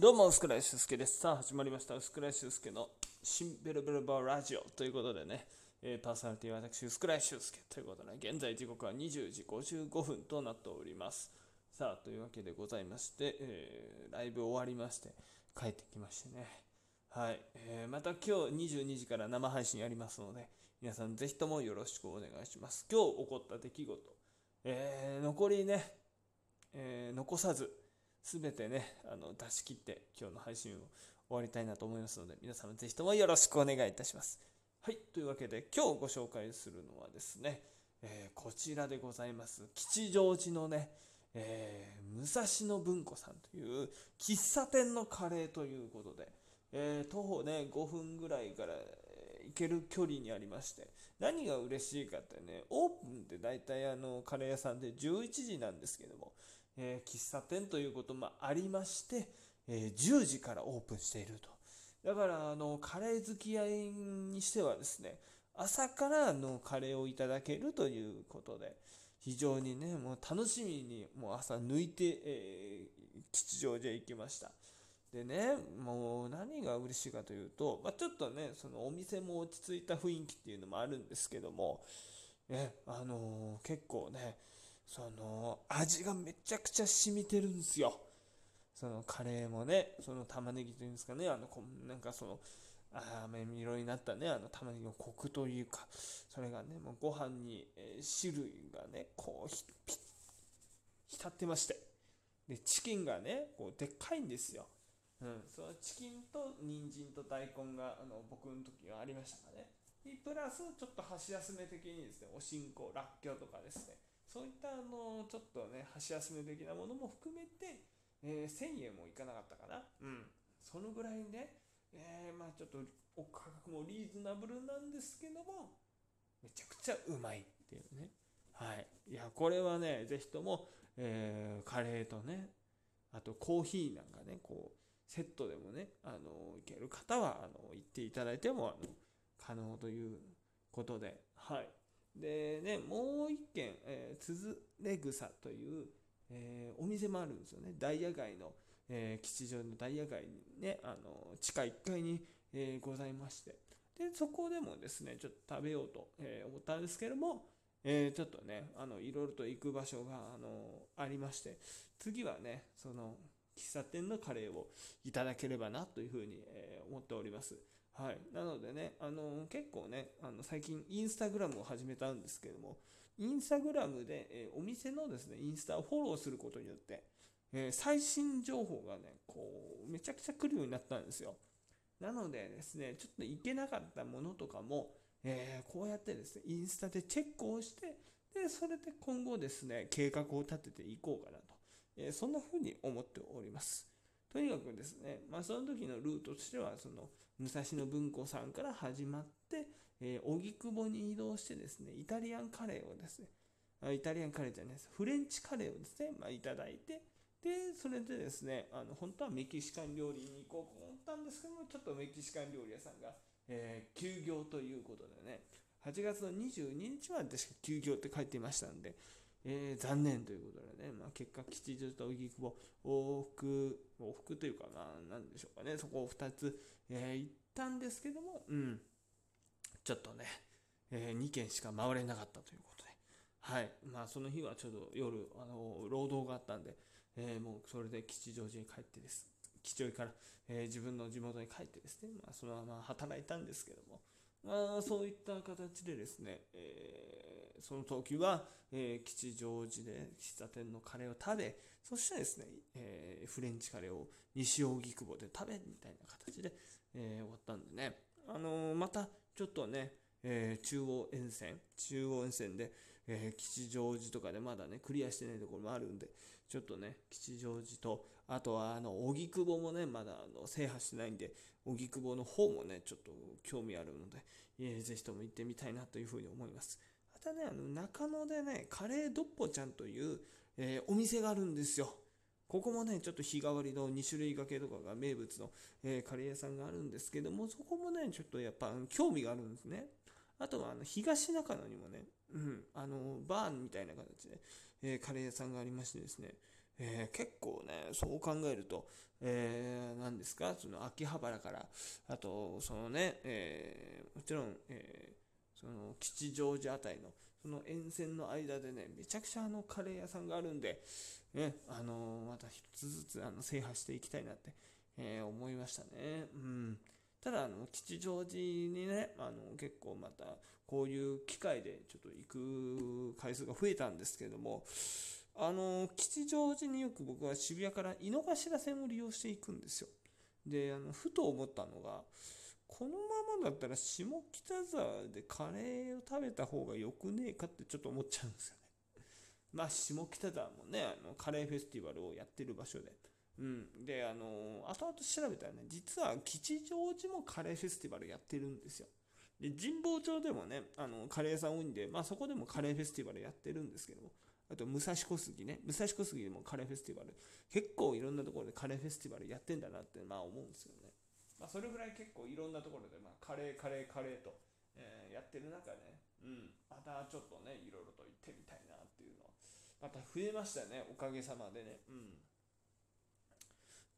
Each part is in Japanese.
どうも、薄倉修介です。さあ、始まりました。薄倉修介の新ベルベルバーラジオということでね、えーパーソナリティは私、薄倉修介ということで、ね現在時刻は20時55分となっております。さあ、というわけでございまして、えーライブ終わりまして、帰ってきましてね。はい。えーまた今日22時から生配信やりますので、皆さんぜひともよろしくお願いします。今日起こった出来事、えー残りね、えー残さず、すべてね、あの出し切って今日の配信を終わりたいなと思いますので、皆様ぜひともよろしくお願いいたします。はい、というわけで今日ご紹介するのはですね、えーこちらでございます。吉祥寺のね、えー武蔵野文庫さんという喫茶店のカレーということで、えー徒歩ね、5分ぐらいから行ける距離にありまして、何が嬉しいかってね、オープンって大体あのカレー屋さんで11時なんですけども、えー喫茶店ということもありまして、えー10時からオープンしていると。だからあのカレー好き合いにしてはですね、朝からのカレーをいただけるということで、非常にね、もう楽しみにもう朝抜いて、えー吉祥寺へ行きました。でね、もう何が嬉しいかというと、まあ、ちょっとね、そのお店も落ち着いた雰囲気っていうのもあるんですけども、ね、あのー結構ね、その味がめちゃくちゃ染みてるんですよ。そのカレーもね、その玉ねぎというんですかね、あのこなんかその、あー飴色になったね、あの玉ねぎのコクというか、それがね、もうご飯に、えー汁がね、こうひぴ浸ってまして。で、チキンがね、こうでっかいんですよ。うん、そのチキンと人参と大根があの僕の時はありましたかね。でプラスちょっと箸休め的にですね、おしんこ、らっきょうとかですね、そういったあのちょっとね、箸休め的なものも含めて、えー1000円もいかなかったかな。うん。そのぐらいね、えーまあちょっとお価格もリーズナブルなんですけども、めちゃくちゃうまいっていうね。はい。いや、これはね、ぜひとも、えーカレーとね、あとコーヒーなんかね、こう、セットでもね、あの、いける方は、あの、行っていただいても、あの、可能ということで、はい。でね、もう一軒、えー、つづれ草という、えーお店もあるんですよね。ダイヤ街の、えー吉祥寺のダイヤ街にね、あの、地下1階に、えーございまして、で、そこでもですね、ちょっと食べようと、え思ったんですけども、えちょっとね、あの、いろいろと行く場所が、あの、ありまして、次はね、その、喫茶店のカレーをいただければなというふうに、え思っております。はい。なのでね、あの結構ね、あの最近インスタグラムを始めたんですけども、インスタグラムで、えーお店のですね、インスタをフォローすることによって、えー最新情報がね、こう、めちゃくちゃ来るようになったんですよ。なのでですね、ちょっと行けなかったものとかも、えーこうやってですね、インスタでチェックをして、で、それで今後ですね、計画を立てていこうかなと、えそんな風に思っております。とにかくですね、まあ、その時のルートとしては、その、武蔵野文庫さんから始まって、えー、荻窪に移動してですね、イタリアンカレーをですね、あイタリアンカレーじゃないです、フレンチカレーをですね、まあ、いただいて、で、それでですね、あの、本当はメキシカン料理に行こうと思ったんですけども、ちょっとメキシカン料理屋さんが、えー休業ということでね、8月の22日まで確か休業って書いていましたんで、えー残念ということでね、まあ、結果、吉祥寺と荻窪、往復、往復というか、まあ、なんでしょうかね、そこを2つ、えー行ったんですけども、うん、ちょっとね、え2軒しか回れなかったということで、はい、まあ、その日はちょうど夜、あの労働があったんで、えーもうそれで吉祥寺に帰ってです、吉祥寺から、えー自分の地元に帰ってですね、まあ、そのまま働いたんですけども、まあ、そういった形でですね、えーその時は、えー吉祥寺で喫茶店のカレーを食べ、そしてですね、えーフレンチカレーを西荻窪で食べみたいな形で、えー終わったんでね、あのーまたちょっとね、えー中央沿線、中央沿線で、えー吉祥寺とかでまだね、クリアしてないところもあるんで、ちょっとね、吉祥寺と、あとはあの、荻窪もね、まだあの制覇してないんで、荻窪の方もね、ちょっと興味あるので、えーぜひとも行ってみたいなというふうに思います。またね、あの中野でね、カレードッポちゃんという、えーお店があるんですよ。ここもね、ちょっと日替わりの2種類掛けとかが名物の、えーカレー屋さんがあるんですけども、そこもね、ちょっとやっぱ興味があるんですね。あとはあの東中野にもね、うん、あのバーンみたいな形で、えーカレー屋さんがありましてですね、えー、結構ね、そう考えると、えー、何ですか、その秋葉原から、あと、そのね、えー、もちろん、え、その吉祥寺あたりの、その沿線の間でね、めちゃくちゃあのカレー屋さんがあるんで、ね、あのまた一つずつあの制覇していきたいなって、え思いましたね。うん。ただ、あの、吉祥寺にね、あの、結構また、こういう機会でちょっと行く回数が増えたんですけども、あの、吉祥寺によく僕は渋谷から井の頭線を利用していくんですよ。で、あの、ふと思ったのが、このままだったら下北沢でカレーを食べた方がよくねえかってちょっと思っちゃうんですよね。まあ、下北沢もね、あの、カレーフェスティバルをやってる場所で。うん。で、あの、後々調べたらね、実は吉祥寺もカレーフェスティバルやってるんですよ。で、神保町でもね、あの、カレー屋さん多いんで、まあそこでもカレーフェスティバルやってるんですけども、あと、武蔵小杉ね。武蔵小杉でもカレーフェスティバル。結構いろんなところでカレーフェスティバルやってんだなって、まあ思うんですよね。まあそれぐらい結構いろんなところで、まあカレー、カレー、カレーと、えー、やってる中ね、うん、またちょっとね、いろいろと行ってみたいなっていうのは、また増えましたね、おかげさまでね。うん。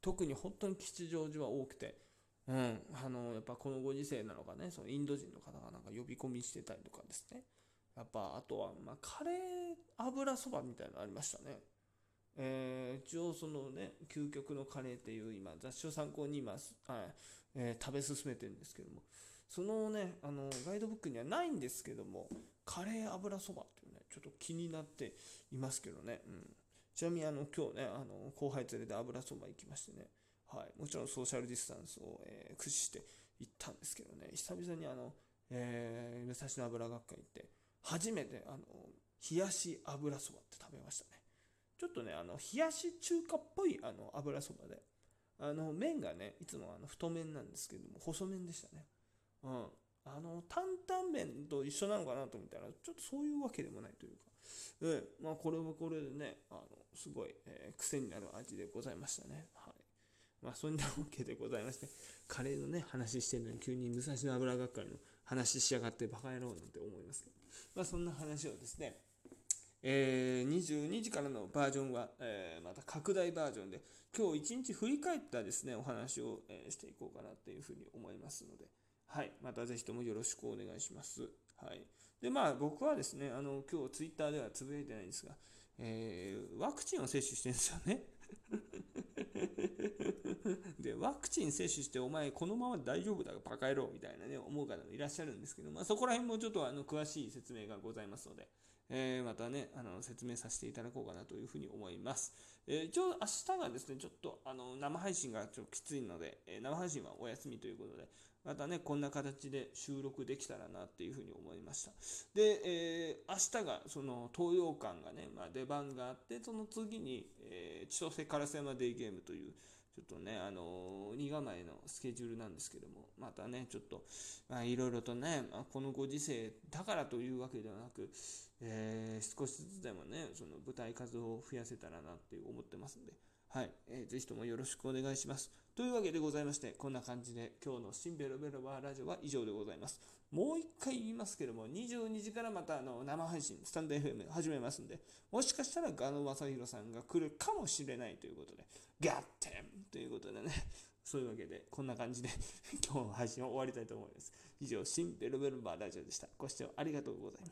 特に本当に吉祥寺は多くて、うん、あの、やっぱこのご時世なのかね、そのインド人の方がなんか呼び込みしてたりとかですね。やっぱ、あとは、まあ、カレー油そばみたいなのありましたね。えー、一応そのね、究極のカレーっていう今、雑誌を参考に今、はいえー、食べ進めてるんですけども、そのね、あの、ガイドブックにはないんですけども、カレー油そばっていうね、ちょっと気になっていますけどね。うん。ちなみにあの今日ね、あの後輩連れで油そば行きましてね、はい、もちろんソーシャルディスタンスを、えー、駆使して行ったんですけどね、久々にあの、えー、武蔵野油学会行って、初めてあの冷やし油そばって食べましたね。ちょっとね、あの冷やし中華っぽいあの油そばで、あの麺がね、いつもあの太麺なんですけども、細麺でしたね。うん。あの、担々麺と一緒なのかなと思ったら、ちょっとそういうわけでもないというか、えまあ、これはこれでね、あの、すごい、えー、癖になる味でございましたね。はい。まあ、そんなわけでございまして、カレーのね、話してるのに急に武蔵野油学会の話しやがってバカ野郎なんて思いますけど、まあ、そんな話をですね、えー、22時からのバージョンは、えー、また拡大バージョンで、今日一日振り返ったですね、お話を、え、していこうかなというふうに思いますので、はい、またぜひともよろしくお願いします。はい。で、まあ僕はですね、あの、今日ツイッターではつぶやいてないんですが、えー、ワクチンを接種してるんですよね。で、ワクチン接種して、お前、このまま大丈夫だ、バカ野郎みたいなね、思う方もいらっしゃるんですけど、まあ、そこら辺もちょっとあの詳しい説明がございますので、えー、またね、あの説明させていただこうかなというふうに思います。えー、一応、明日がですね、ちょっとあの生配信がちょっときついので、えー、生配信はお休みということで、またね、こんな形で収録できたらなっていうふうに思いました。で、えー、明日が、その、東洋館がね、まあ、出番があって、その次に、えー、千歳烏山デイゲームという、ちょっとね、あのー、2構えのスケジュールなんですけども、またね、ちょっと、まあ、いろいろとね、まあ、このご時世だからというわけではなく、えー、少しずつでもね、その舞台数を増やせたらなって思ってますんで、はい、えー、ぜひともよろしくお願いします。というわけでございまして、こんな感じで今日の新ベロベロバーラジオは以上でございます。もう一回言いますけども、22時からまたあの生配信、スタンド FM 始めますんで、もしかしたらガノ正宏さんが来るかもしれないということで、ガッテンということでね、そういうわけで、こんな感じで 今日の配信を終わりたいと思います。以上、新ベロベロバーラジオでした。ご視聴ありがとうございました。